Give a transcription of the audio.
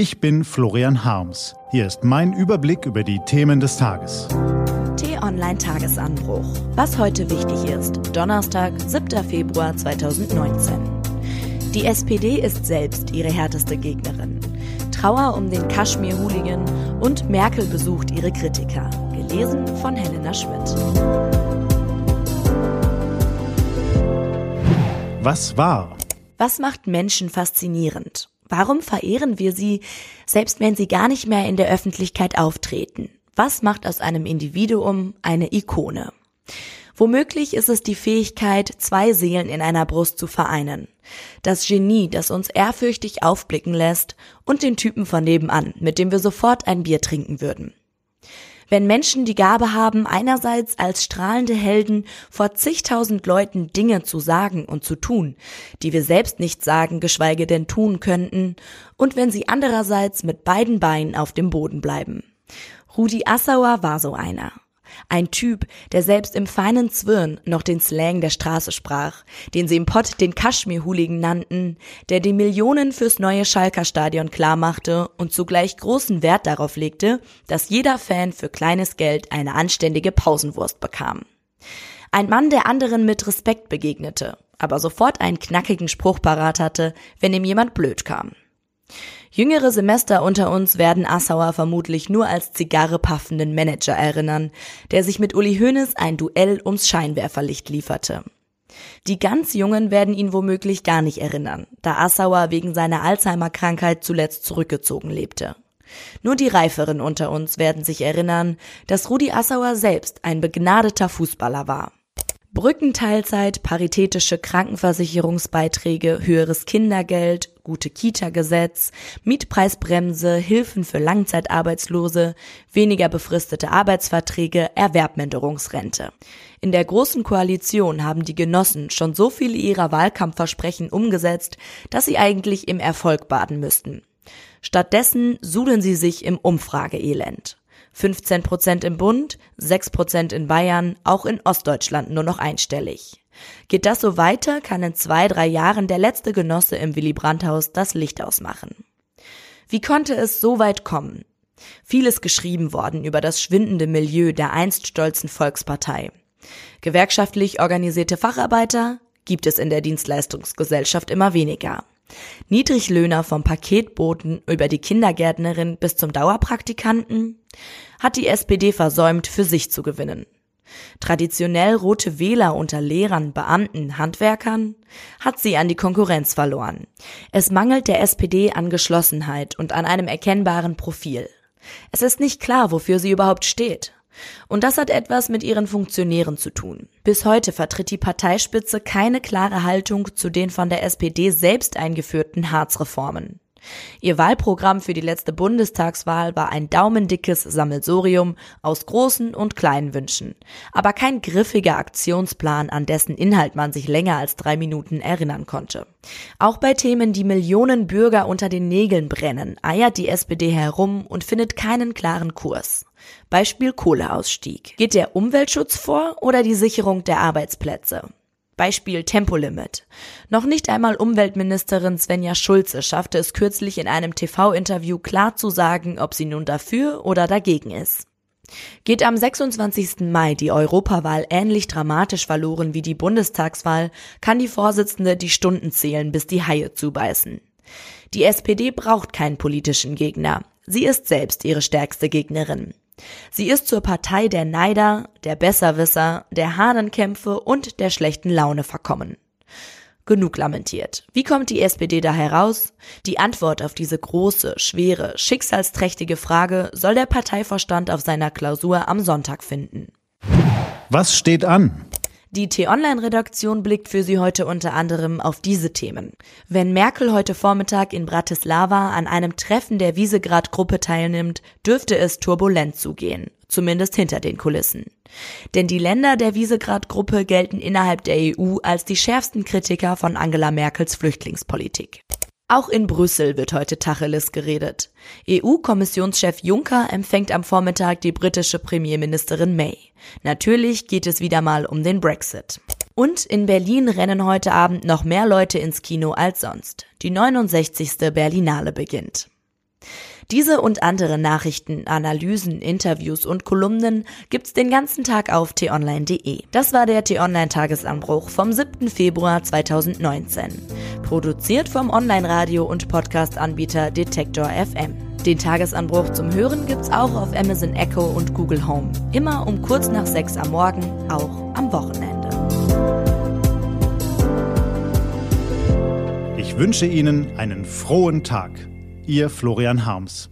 Ich bin Florian Harms. Hier ist mein Überblick über die Themen des Tages. T-Online Tagesanbruch. Was heute wichtig ist. Donnerstag, 7. Februar 2019. Die SPD ist selbst ihre härteste Gegnerin. Trauer um den Kaschmir-Hooligan und Merkel besucht ihre Kritiker. Gelesen von Helena Schmidt. Was war? Was macht Menschen faszinierend? Warum verehren wir sie, selbst wenn sie gar nicht mehr in der Öffentlichkeit auftreten? Was macht aus einem Individuum eine Ikone? Womöglich ist es die Fähigkeit, zwei Seelen in einer Brust zu vereinen. Das Genie, das uns ehrfürchtig aufblicken lässt und den Typen von nebenan, mit dem wir sofort ein Bier trinken würden. Wenn Menschen die Gabe haben, einerseits als strahlende Helden vor zigtausend Leuten Dinge zu sagen und zu tun, die wir selbst nicht sagen, geschweige denn tun könnten, und wenn sie andererseits mit beiden Beinen auf dem Boden bleiben. Rudi Assauer war so einer. Ein Typ, der selbst im feinen Zwirn noch den Slang der Straße sprach, den sie im Pott den Kaschmir-Hooligan nannten, der die Millionen fürs neue Schalker Stadion klarmachte und zugleich großen Wert darauf legte, dass jeder Fan für kleines Geld eine anständige Pausenwurst bekam. Ein Mann, der anderen mit Respekt begegnete, aber sofort einen knackigen Spruch parat hatte, wenn ihm jemand blöd kam. Jüngere Semester unter uns werden Assauer vermutlich nur als Zigarre paffenden Manager erinnern, der sich mit Uli Hoeneß ein Duell ums Scheinwerferlicht lieferte. Die ganz Jungen werden ihn womöglich gar nicht erinnern, da Assauer wegen seiner Alzheimer-Krankheit zuletzt zurückgezogen lebte. Nur die Reiferen unter uns werden sich erinnern, dass Rudi Assauer selbst ein begnadeter Fußballer war. Brückenteilzeit, paritätische Krankenversicherungsbeiträge, höheres Kindergeld, gute Kita-Gesetz, Mietpreisbremse, Hilfen für Langzeitarbeitslose, weniger befristete Arbeitsverträge, Erwerbminderungsrente. In der Großen Koalition haben die Genossen schon so viele ihrer Wahlkampfversprechen umgesetzt, dass sie eigentlich im Erfolg baden müssten. Stattdessen sudeln sie sich im Umfrageelend. 15 Prozent im Bund, 6 Prozent in Bayern, auch in Ostdeutschland nur noch einstellig. Geht das so weiter, kann in zwei, drei Jahren der letzte Genosse im Willy Brandt-Haus das Licht ausmachen. Wie konnte es so weit kommen? Vieles geschrieben worden über das schwindende Milieu der einst stolzen Volkspartei. Gewerkschaftlich organisierte Facharbeiter gibt es in der Dienstleistungsgesellschaft immer weniger. Niedriglöhner vom Paketboten über die Kindergärtnerin bis zum Dauerpraktikanten hat die SPD versäumt, für sich zu gewinnen. Traditionell rote Wähler unter Lehrern, Beamten, Handwerkern hat sie an die Konkurrenz verloren. Es mangelt der SPD an Geschlossenheit und an einem erkennbaren Profil. Es ist nicht klar, wofür sie überhaupt steht. Und das hat etwas mit ihren Funktionären zu tun. Bis heute vertritt die Parteispitze keine klare Haltung zu den von der SPD selbst eingeführten Harzreformen. Ihr Wahlprogramm für die letzte Bundestagswahl war ein daumendickes Sammelsurium aus großen und kleinen Wünschen, aber kein griffiger Aktionsplan, an dessen Inhalt man sich länger als drei Minuten erinnern konnte. Auch bei Themen, die Millionen Bürger unter den Nägeln brennen, eiert die SPD herum und findet keinen klaren Kurs. Beispiel Kohleausstieg. Geht der Umweltschutz vor oder die Sicherung der Arbeitsplätze? Beispiel Tempolimit. Noch nicht einmal Umweltministerin Svenja Schulze schaffte es kürzlich in einem TV-Interview klar zu sagen, ob sie nun dafür oder dagegen ist. Geht am 26. Mai die Europawahl ähnlich dramatisch verloren wie die Bundestagswahl, kann die Vorsitzende die Stunden zählen, bis die Haie zubeißen. Die SPD braucht keinen politischen Gegner. Sie ist selbst ihre stärkste Gegnerin. Sie ist zur Partei der Neider, der Besserwisser, der Hahnenkämpfe und der schlechten Laune verkommen. Genug lamentiert. Wie kommt die SPD da heraus? Die Antwort auf diese große, schwere, schicksalsträchtige Frage soll der Parteivorstand auf seiner Klausur am Sonntag finden. Was steht an? Die T-Online-Redaktion blickt für Sie heute unter anderem auf diese Themen. Wenn Merkel heute Vormittag in Bratislava an einem Treffen der Wiesegrad-Gruppe teilnimmt, dürfte es turbulent zugehen, zumindest hinter den Kulissen. Denn die Länder der Wiesegrad-Gruppe gelten innerhalb der EU als die schärfsten Kritiker von Angela Merkels Flüchtlingspolitik. Auch in Brüssel wird heute Tacheles geredet. EU-Kommissionschef Juncker empfängt am Vormittag die britische Premierministerin May. Natürlich geht es wieder mal um den Brexit. Und in Berlin rennen heute Abend noch mehr Leute ins Kino als sonst. Die 69. Berlinale beginnt. Diese und andere Nachrichten, Analysen, Interviews und Kolumnen gibt's den ganzen Tag auf t-online.de. Das war der t-online Tagesanbruch vom 7. Februar 2019. Produziert vom Online-Radio und Podcast-Anbieter Detektor FM. Den Tagesanbruch zum Hören gibt's auch auf Amazon Echo und Google Home. Immer um kurz nach sechs am Morgen, auch am Wochenende. Ich wünsche Ihnen einen frohen Tag. Ihr Florian Harms.